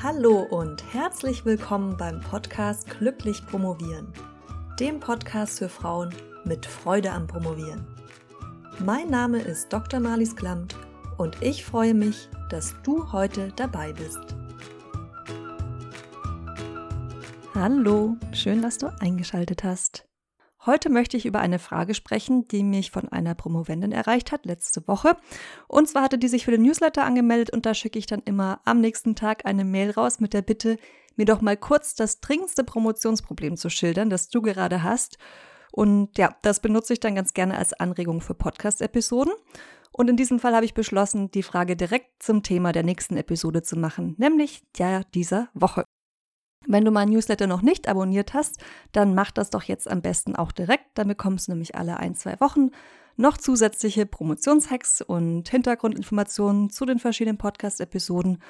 Hallo und herzlich willkommen beim Podcast Glücklich Promovieren, dem Podcast für Frauen mit Freude am Promovieren. Mein Name ist Dr. Marlies Klamt und ich freue mich, dass du heute dabei bist. Hallo, schön, dass du eingeschaltet hast. Heute möchte ich über eine Frage sprechen, die mich von einer Promovendin erreicht hat letzte Woche. Und zwar hatte die sich für den Newsletter angemeldet und da schicke ich dann immer am nächsten Tag eine Mail raus mit der Bitte, mir doch mal kurz das dringendste Promotionsproblem zu schildern, das du gerade hast. Und ja, das benutze ich dann ganz gerne als Anregung für Podcast-Episoden. Und in diesem Fall habe ich beschlossen, die Frage direkt zum Thema der nächsten Episode zu machen, nämlich der dieser Woche. Wenn du meinen Newsletter noch nicht abonniert hast, dann mach das doch jetzt am besten auch direkt. Dann bekommst du nämlich alle ein, zwei Wochen noch zusätzliche Promotionshacks und Hintergrundinformationen zu den verschiedenen Podcast-Episoden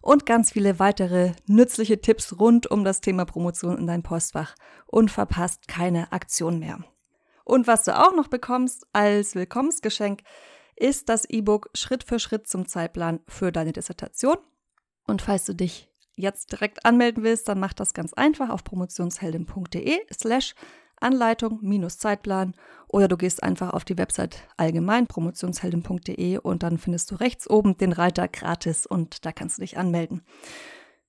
und ganz viele weitere nützliche Tipps rund um das Thema Promotion in dein Postfach und verpasst keine Aktion mehr. Und was du auch noch bekommst als Willkommensgeschenk, ist das E-Book Schritt für Schritt zum Zeitplan für deine Dissertation. Und falls du dich jetzt direkt anmelden willst, dann mach das ganz einfach auf promotionsheldin.de slash Anleitung-Zeitplan oder du gehst einfach auf die Website allgemein promotionsheldin.de und dann findest du rechts oben den Reiter gratis und da kannst du dich anmelden.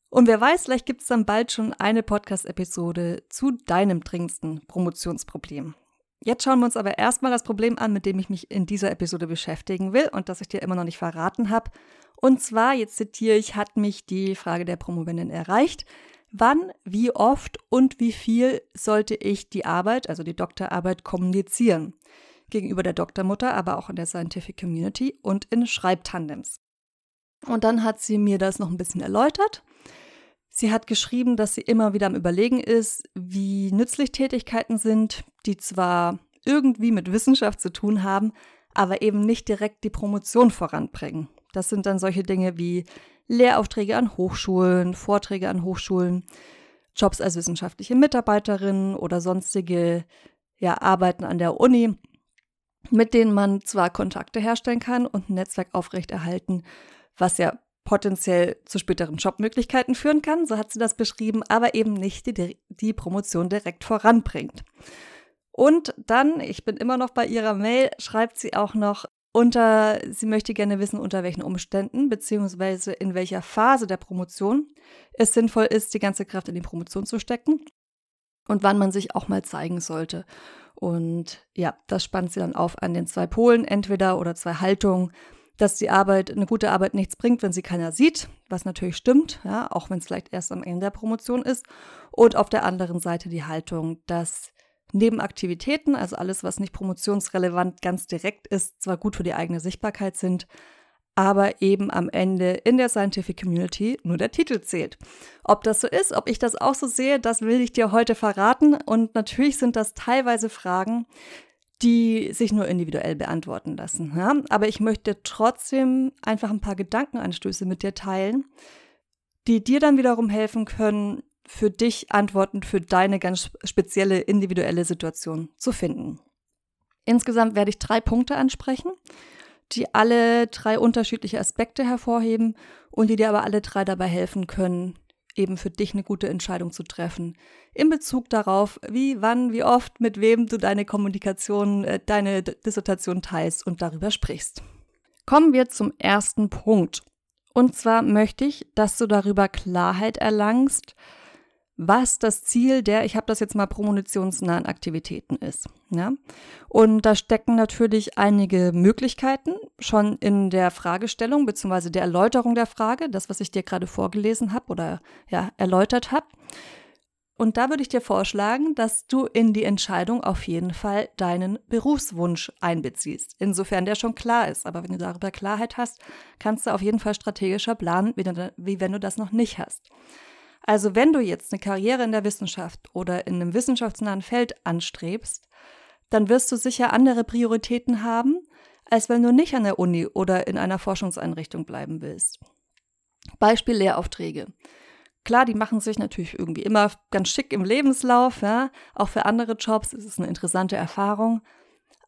Und wer weiß, vielleicht gibt es dann bald schon eine Podcast-Episode zu deinem dringendsten Promotionsproblem. Jetzt schauen wir uns aber erstmal das Problem an, mit dem ich mich in dieser Episode beschäftigen will und das ich dir immer noch nicht verraten habe. Und zwar, jetzt zitiere ich, hat mich die Frage der Promovendin erreicht. Wann, wie oft und wie viel sollte ich die Arbeit, also die Doktorarbeit, kommunizieren? Gegenüber der Doktormutter, aber auch in der Scientific Community und in Schreibtandems. Und dann hat sie mir das noch ein bisschen erläutert. Sie hat geschrieben, dass sie immer wieder am Überlegen ist, wie nützlich Tätigkeiten sind, die zwar irgendwie mit Wissenschaft zu tun haben, aber eben nicht direkt die Promotion voranbringen. Das sind dann solche Dinge wie Lehraufträge an Hochschulen, Vorträge an Hochschulen, Jobs als wissenschaftliche Mitarbeiterin oder sonstige ja, Arbeiten an der Uni, mit denen man zwar Kontakte herstellen kann und ein Netzwerk aufrechterhalten, was ja potenziell zu späteren Jobmöglichkeiten führen kann, so hat sie das beschrieben, aber eben nicht die, die Promotion direkt voranbringt. Und dann, ich bin immer noch bei ihrer Mail, schreibt sie auch noch, unter, sie möchte gerne wissen, unter welchen Umständen bzw. in welcher Phase der Promotion es sinnvoll ist, die ganze Kraft in die Promotion zu stecken und wann man sich auch mal zeigen sollte. Und ja, das spannt sie dann auf an den zwei Polen, entweder oder zwei Haltungen, dass die Arbeit, eine gute Arbeit nichts bringt, wenn sie keiner sieht, was natürlich stimmt, ja, auch wenn es vielleicht erst am Ende der Promotion ist. Und auf der anderen Seite die Haltung, dass Nebenaktivitäten, also alles, was nicht promotionsrelevant ganz direkt ist, zwar gut für die eigene Sichtbarkeit sind, aber eben am Ende in der Scientific Community nur der Titel zählt. Ob das so ist, ob ich das auch so sehe, das will ich dir heute verraten. Und natürlich sind das teilweise Fragen, die sich nur individuell beantworten lassen. Ja? Aber ich möchte trotzdem einfach ein paar Gedankenanstöße mit dir teilen, die dir dann wiederum helfen können, für dich Antworten für deine ganz spezielle individuelle Situation zu finden. Insgesamt werde ich drei Punkte ansprechen, die alle drei unterschiedliche Aspekte hervorheben und die dir aber alle drei dabei helfen können, eben für dich eine gute Entscheidung zu treffen. In Bezug darauf, wie, wann, wie oft, mit wem du deine Kommunikation, äh, deine Dissertation teilst und darüber sprichst. Kommen wir zum ersten Punkt. Und zwar möchte ich, dass du darüber Klarheit erlangst, was das Ziel der, ich habe das jetzt mal promonitionsnahen Aktivitäten ist. Ja? Und da stecken natürlich einige Möglichkeiten schon in der Fragestellung bzw. der Erläuterung der Frage, das, was ich dir gerade vorgelesen habe oder ja, erläutert habe. Und da würde ich dir vorschlagen, dass du in die Entscheidung auf jeden Fall deinen Berufswunsch einbeziehst, insofern der schon klar ist. Aber wenn du darüber Klarheit hast, kannst du auf jeden Fall strategischer planen, wie wenn du das noch nicht hast. Also wenn du jetzt eine Karriere in der Wissenschaft oder in einem wissenschaftsnahen Feld anstrebst, dann wirst du sicher andere Prioritäten haben, als wenn du nicht an der Uni oder in einer Forschungseinrichtung bleiben willst. Beispiel Lehraufträge. Klar, die machen sich natürlich irgendwie immer ganz schick im Lebenslauf, ja? auch für andere Jobs ist es eine interessante Erfahrung.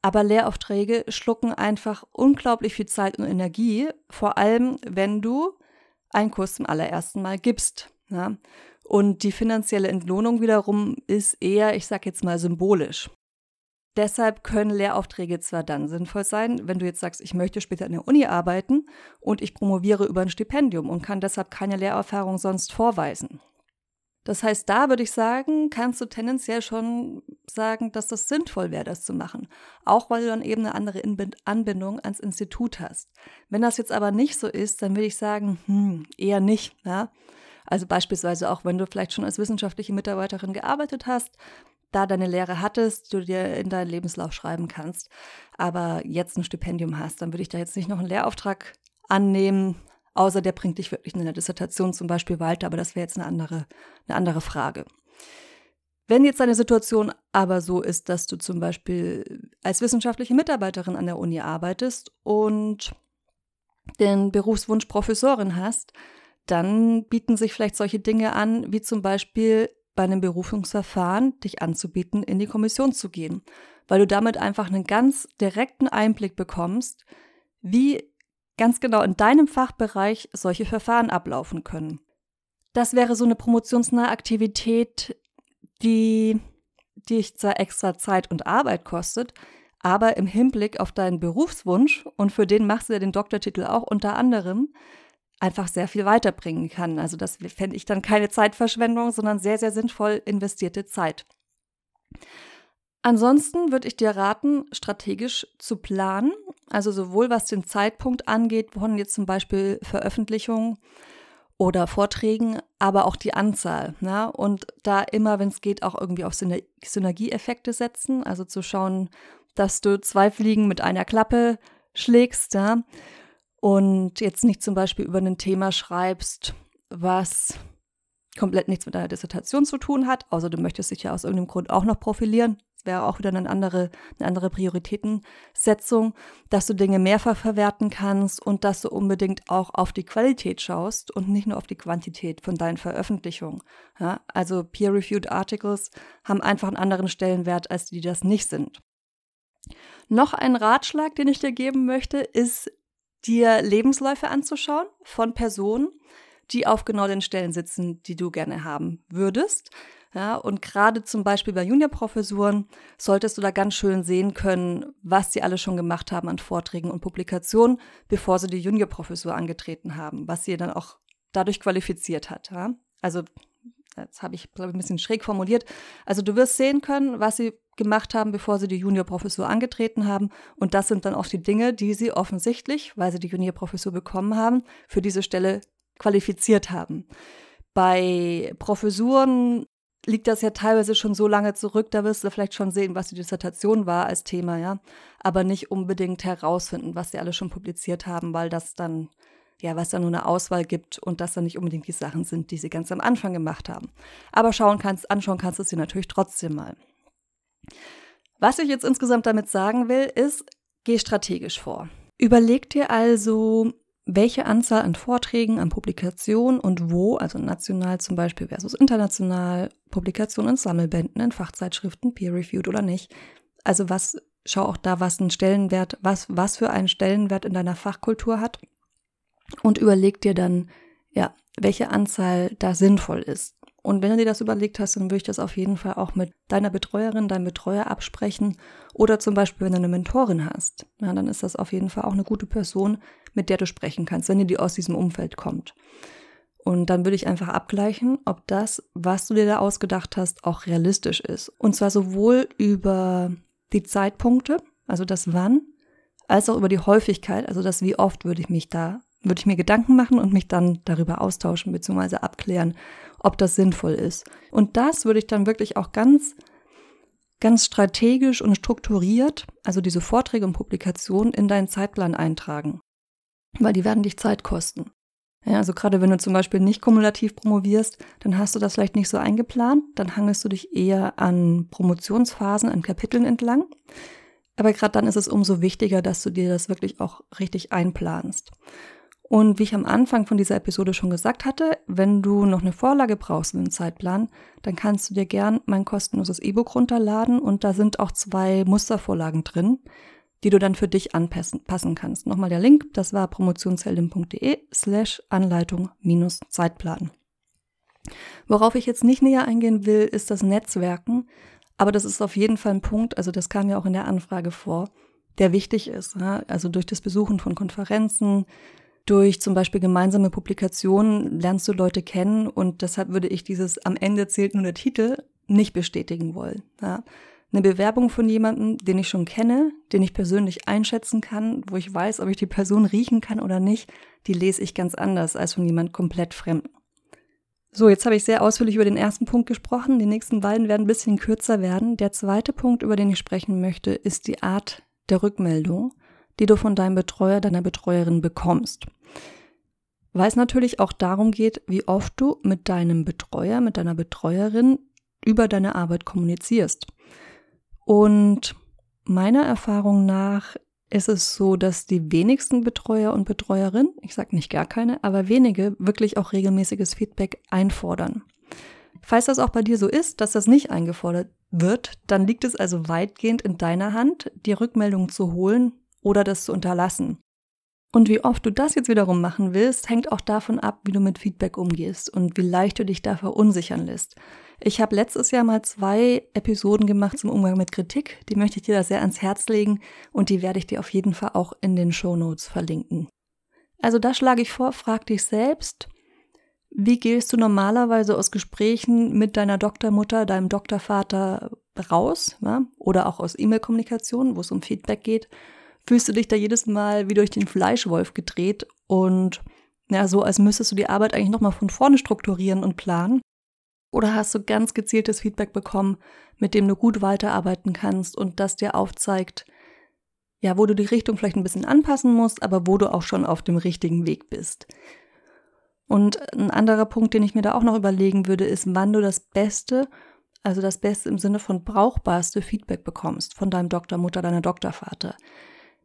Aber Lehraufträge schlucken einfach unglaublich viel Zeit und Energie, vor allem wenn du einen Kurs zum allerersten Mal gibst. Ja? Und die finanzielle Entlohnung wiederum ist eher, ich sag jetzt mal, symbolisch. Deshalb können Lehraufträge zwar dann sinnvoll sein, wenn du jetzt sagst, ich möchte später in der Uni arbeiten und ich promoviere über ein Stipendium und kann deshalb keine Lehrerfahrung sonst vorweisen. Das heißt, da würde ich sagen, kannst du tendenziell schon sagen, dass das sinnvoll wäre, das zu machen. Auch weil du dann eben eine andere Anbindung ans Institut hast. Wenn das jetzt aber nicht so ist, dann würde ich sagen, hm, eher nicht. Ja? Also beispielsweise auch, wenn du vielleicht schon als wissenschaftliche Mitarbeiterin gearbeitet hast, da deine Lehre hattest, du dir in deinen Lebenslauf schreiben kannst, aber jetzt ein Stipendium hast, dann würde ich da jetzt nicht noch einen Lehrauftrag annehmen, außer der bringt dich wirklich in der Dissertation zum Beispiel weiter, aber das wäre jetzt eine andere, eine andere Frage. Wenn jetzt deine Situation aber so ist, dass du zum Beispiel als wissenschaftliche Mitarbeiterin an der Uni arbeitest und den Berufswunsch Professorin hast, dann bieten sich vielleicht solche Dinge an, wie zum Beispiel bei einem Berufungsverfahren dich anzubieten, in die Kommission zu gehen, weil du damit einfach einen ganz direkten Einblick bekommst, wie ganz genau in deinem Fachbereich solche Verfahren ablaufen können. Das wäre so eine promotionsnahe Aktivität, die dich zwar extra Zeit und Arbeit kostet, aber im Hinblick auf deinen Berufswunsch, und für den machst du ja den Doktortitel auch unter anderem, einfach sehr viel weiterbringen kann. Also das fände ich dann keine Zeitverschwendung, sondern sehr, sehr sinnvoll investierte Zeit. Ansonsten würde ich dir raten, strategisch zu planen, also sowohl was den Zeitpunkt angeht, von jetzt zum Beispiel Veröffentlichungen oder Vorträgen, aber auch die Anzahl. Ne? Und da immer, wenn es geht, auch irgendwie auf Synergieeffekte setzen, also zu schauen, dass du zwei Fliegen mit einer Klappe schlägst ja? Und jetzt nicht zum Beispiel über ein Thema schreibst, was komplett nichts mit deiner Dissertation zu tun hat, außer du möchtest dich ja aus irgendeinem Grund auch noch profilieren, wäre auch wieder eine andere, eine andere Prioritätensetzung, dass du Dinge mehrfach verwerten kannst und dass du unbedingt auch auf die Qualität schaust und nicht nur auf die Quantität von deinen Veröffentlichungen. Ja, also Peer-Reviewed Articles haben einfach einen anderen Stellenwert, als die, die das nicht sind. Noch ein Ratschlag, den ich dir geben möchte, ist, dir Lebensläufe anzuschauen von Personen, die auf genau den Stellen sitzen, die du gerne haben würdest. Ja, und gerade zum Beispiel bei Juniorprofessuren solltest du da ganz schön sehen können, was sie alle schon gemacht haben an Vorträgen und Publikationen, bevor sie die Juniorprofessur angetreten haben, was sie dann auch dadurch qualifiziert hat. Ja? Also, das habe ich, glaube ich, ein bisschen schräg formuliert. Also, du wirst sehen können, was sie gemacht haben, bevor sie die Juniorprofessur angetreten haben. Und das sind dann auch die Dinge, die sie offensichtlich, weil sie die Juniorprofessur bekommen haben, für diese Stelle qualifiziert haben. Bei Professuren liegt das ja teilweise schon so lange zurück, da wirst du vielleicht schon sehen, was die Dissertation war als Thema, ja. Aber nicht unbedingt herausfinden, was sie alle schon publiziert haben, weil das dann, ja, was da nur eine Auswahl gibt und das dann nicht unbedingt die Sachen sind, die sie ganz am Anfang gemacht haben. Aber schauen kannst, anschauen kannst du sie natürlich trotzdem mal. Was ich jetzt insgesamt damit sagen will, ist, geh strategisch vor. Überleg dir also, welche Anzahl an Vorträgen, an Publikationen und wo, also national zum Beispiel versus international, Publikationen in Sammelbänden, in Fachzeitschriften, peer-reviewed oder nicht. Also was, schau auch da, was einen Stellenwert, was, was für einen Stellenwert in deiner Fachkultur hat und überleg dir dann, ja, welche Anzahl da sinnvoll ist. Und wenn du dir das überlegt hast, dann würde ich das auf jeden Fall auch mit deiner Betreuerin, deinem Betreuer absprechen. Oder zum Beispiel, wenn du eine Mentorin hast, ja, dann ist das auf jeden Fall auch eine gute Person, mit der du sprechen kannst, wenn dir die aus diesem Umfeld kommt. Und dann würde ich einfach abgleichen, ob das, was du dir da ausgedacht hast, auch realistisch ist. Und zwar sowohl über die Zeitpunkte, also das Wann, als auch über die Häufigkeit, also das Wie oft würde ich mich da, würde ich mir Gedanken machen und mich dann darüber austauschen bzw. abklären, ob das sinnvoll ist. Und das würde ich dann wirklich auch ganz, ganz strategisch und strukturiert, also diese Vorträge und Publikationen in deinen Zeitplan eintragen. Weil die werden dich Zeit kosten. Ja, also gerade wenn du zum Beispiel nicht kumulativ promovierst, dann hast du das vielleicht nicht so eingeplant, dann hangelst du dich eher an Promotionsphasen, an Kapiteln entlang. Aber gerade dann ist es umso wichtiger, dass du dir das wirklich auch richtig einplanst. Und wie ich am Anfang von dieser Episode schon gesagt hatte, wenn du noch eine Vorlage brauchst in den Zeitplan, dann kannst du dir gern mein kostenloses E-Book runterladen und da sind auch zwei Mustervorlagen drin. die du dann für dich anpassen kannst. Nochmal der Link, das war promotionsheldin.de slash Anleitung minus Zeitplan. Worauf ich jetzt nicht näher eingehen will, ist das Netzwerken, aber das ist auf jeden Fall ein Punkt, also das kam ja auch in der Anfrage vor, der wichtig ist. Also durch das Besuchen von Konferenzen, durch zum Beispiel gemeinsame Publikationen lernst du Leute kennen und deshalb würde ich dieses am Ende zählt nur der Titel nicht bestätigen wollen. Ja. Eine Bewerbung von jemandem, den ich schon kenne, den ich persönlich einschätzen kann, wo ich weiß, ob ich die Person riechen kann oder nicht, die lese ich ganz anders als von jemand komplett Fremden. So, jetzt habe ich sehr ausführlich über den ersten Punkt gesprochen. Die nächsten beiden werden ein bisschen kürzer werden. Der zweite Punkt, über den ich sprechen möchte, ist die Art der Rückmeldung, die du von deinem Betreuer, deiner Betreuerin bekommst. Weil es natürlich auch darum geht, wie oft du mit deinem Betreuer, mit deiner Betreuerin über deine Arbeit kommunizierst. Und meiner Erfahrung nach ist es so, dass die wenigsten Betreuer und Betreuerinnen, ich sage nicht gar keine, aber wenige wirklich auch regelmäßiges Feedback einfordern. Falls das auch bei dir so ist, dass das nicht eingefordert wird, dann liegt es also weitgehend in deiner Hand, die Rückmeldung zu holen oder das zu unterlassen. Und wie oft du das jetzt wiederum machen willst, hängt auch davon ab, wie du mit Feedback umgehst und wie leicht du dich da verunsichern lässt. Ich habe letztes Jahr mal zwei Episoden gemacht zum Umgang mit Kritik. Die möchte ich dir da sehr ans Herz legen und die werde ich dir auf jeden Fall auch in den Show Notes verlinken. Also da schlage ich vor, frag dich selbst, wie gehst du normalerweise aus Gesprächen mit deiner Doktormutter, deinem Doktorvater raus, ja? oder auch aus E-Mail-Kommunikation, wo es um Feedback geht? Fühlst du dich da jedes Mal wie durch den Fleischwolf gedreht und ja, so als müsstest du die Arbeit eigentlich nochmal von vorne strukturieren und planen? Oder hast du ganz gezieltes Feedback bekommen, mit dem du gut weiterarbeiten kannst und das dir aufzeigt, ja, wo du die Richtung vielleicht ein bisschen anpassen musst, aber wo du auch schon auf dem richtigen Weg bist. Und ein anderer Punkt, den ich mir da auch noch überlegen würde, ist, wann du das Beste, also das Beste im Sinne von brauchbarste Feedback bekommst von deinem Doktor, Mutter, deiner Doktorvater.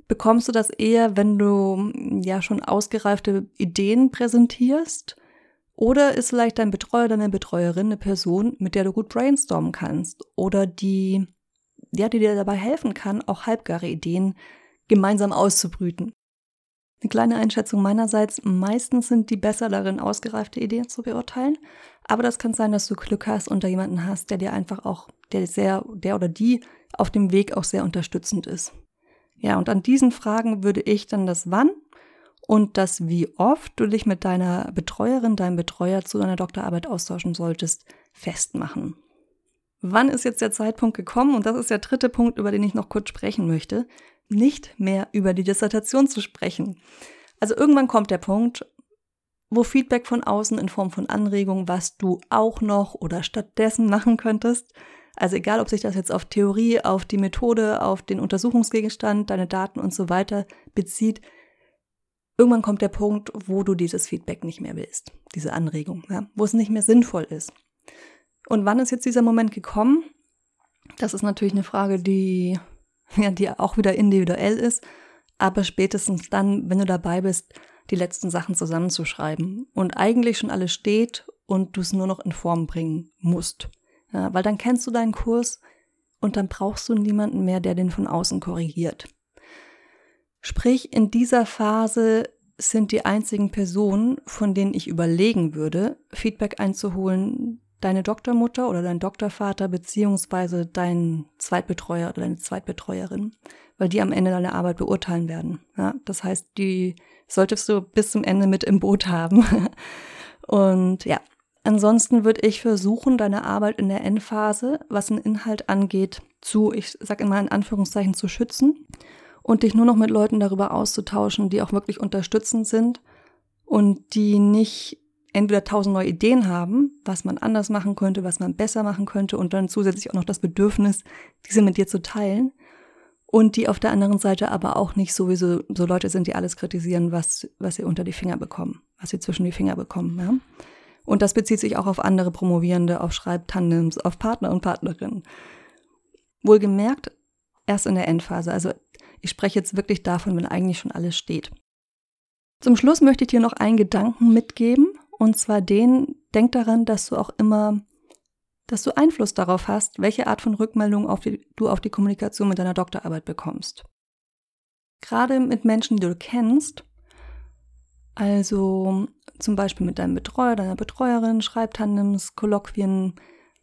Bekommst du das eher, wenn du ja schon ausgereifte Ideen präsentierst? Oder ist vielleicht dein Betreuer, deine Betreuerin eine Person, mit der du gut brainstormen kannst? Oder die, ja, die dir dabei helfen kann, auch halbgare Ideen gemeinsam auszubrüten? Eine kleine Einschätzung meinerseits, meistens sind die besser darin, ausgereifte Ideen zu beurteilen. Aber das kann sein, dass du Glück hast und da jemanden hast, der dir einfach auch, der sehr, der oder die auf dem Weg auch sehr unterstützend ist. Ja, und an diesen Fragen würde ich dann das Wann und das Wie oft du dich mit deiner Betreuerin, deinem Betreuer zu deiner Doktorarbeit austauschen solltest, festmachen. Wann ist jetzt der Zeitpunkt gekommen? Und das ist der dritte Punkt, über den ich noch kurz sprechen möchte. Nicht mehr über die Dissertation zu sprechen. Also irgendwann kommt der Punkt, wo Feedback von außen in Form von Anregungen, was du auch noch oder stattdessen machen könntest, also egal, ob sich das jetzt auf Theorie, auf die Methode, auf den Untersuchungsgegenstand, deine Daten und so weiter bezieht, irgendwann kommt der Punkt, wo du dieses Feedback nicht mehr willst, diese Anregung, ja, wo es nicht mehr sinnvoll ist. Und wann ist jetzt dieser Moment gekommen? Das ist natürlich eine Frage, die, ja, die auch wieder individuell ist, aber spätestens dann, wenn du dabei bist, die letzten Sachen zusammenzuschreiben und eigentlich schon alles steht und du es nur noch in Form bringen musst. Ja, weil dann kennst du deinen Kurs und dann brauchst du niemanden mehr, der den von außen korrigiert. Sprich, in dieser Phase sind die einzigen Personen, von denen ich überlegen würde, Feedback einzuholen, deine Doktormutter oder dein Doktorvater beziehungsweise dein Zweitbetreuer oder deine Zweitbetreuerin, weil die am Ende deine Arbeit beurteilen werden. Ja, das heißt, die solltest du bis zum Ende mit im Boot haben. Und ja, Ansonsten würde ich versuchen, deine Arbeit in der Endphase, was den Inhalt angeht, zu, ich sage immer in Anführungszeichen, zu schützen und dich nur noch mit Leuten darüber auszutauschen, die auch wirklich unterstützend sind und die nicht entweder tausend neue Ideen haben, was man anders machen könnte, was man besser machen könnte und dann zusätzlich auch noch das Bedürfnis, diese mit dir zu teilen und die auf der anderen Seite aber auch nicht sowieso so Leute sind, die alles kritisieren, was, was sie unter die Finger bekommen, was sie zwischen die Finger bekommen. Ja? Und das bezieht sich auch auf andere Promovierende, auf Schreibtandems, auf Partner und Partnerinnen. Wohlgemerkt, erst in der Endphase. Also ich spreche jetzt wirklich davon, wenn eigentlich schon alles steht. Zum Schluss möchte ich dir noch einen Gedanken mitgeben, und zwar den, denk daran, dass du auch immer, dass du Einfluss darauf hast, welche Art von Rückmeldung auf die, du auf die Kommunikation mit deiner Doktorarbeit bekommst. gerade mit Menschen, die du kennst, also zum Beispiel mit deinem Betreuer, deiner Betreuerin, Schreibtandems, Kolloquien,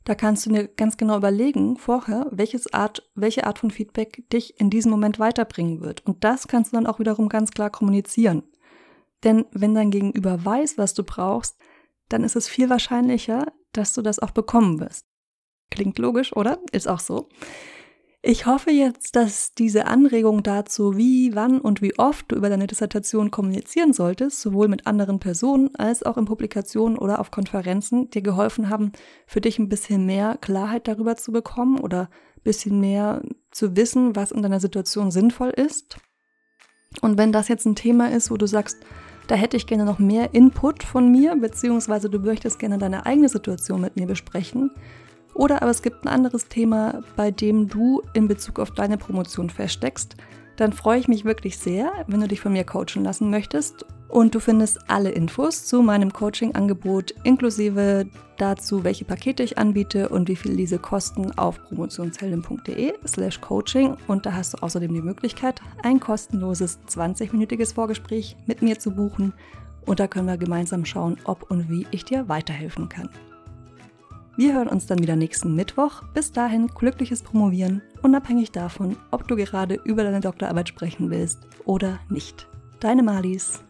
da kannst du dir ganz genau überlegen vorher, welches Art, welche Art von Feedback dich in diesem Moment weiterbringen wird. Und das kannst du dann auch wiederum ganz klar kommunizieren. Denn wenn dein Gegenüber weiß, was du brauchst, dann ist es viel wahrscheinlicher, dass du das auch bekommen wirst. Klingt logisch, oder? Ist auch so. Ich hoffe jetzt, dass diese Anregung dazu, wie, wann und wie oft du über deine Dissertation kommunizieren solltest, sowohl mit anderen Personen als auch in Publikationen oder auf Konferenzen, dir geholfen haben, für dich ein bisschen mehr Klarheit darüber zu bekommen oder ein bisschen mehr zu wissen, was in deiner Situation sinnvoll ist. Und wenn das jetzt ein Thema ist, wo du sagst, da hätte ich gerne noch mehr Input von mir, beziehungsweise du möchtest gerne deine eigene Situation mit mir besprechen, oder aber es gibt ein anderes Thema, bei dem du in Bezug auf deine Promotion feststeckst, dann freue ich mich wirklich sehr, wenn du dich von mir coachen lassen möchtest. Und du findest alle Infos zu meinem Coaching-Angebot inklusive dazu, welche Pakete ich anbiete und wie viel diese kosten auf promotionsheldin.de slash coaching. Und da hast du außerdem die Möglichkeit, ein kostenloses 20-minütiges Vorgespräch mit mir zu buchen. Und da können wir gemeinsam schauen, ob und wie ich dir weiterhelfen kann. Wir hören uns dann wieder nächsten Mittwoch. Bis dahin glückliches Promovieren, unabhängig davon, ob du gerade über deine Doktorarbeit sprechen willst oder nicht. Deine Malis.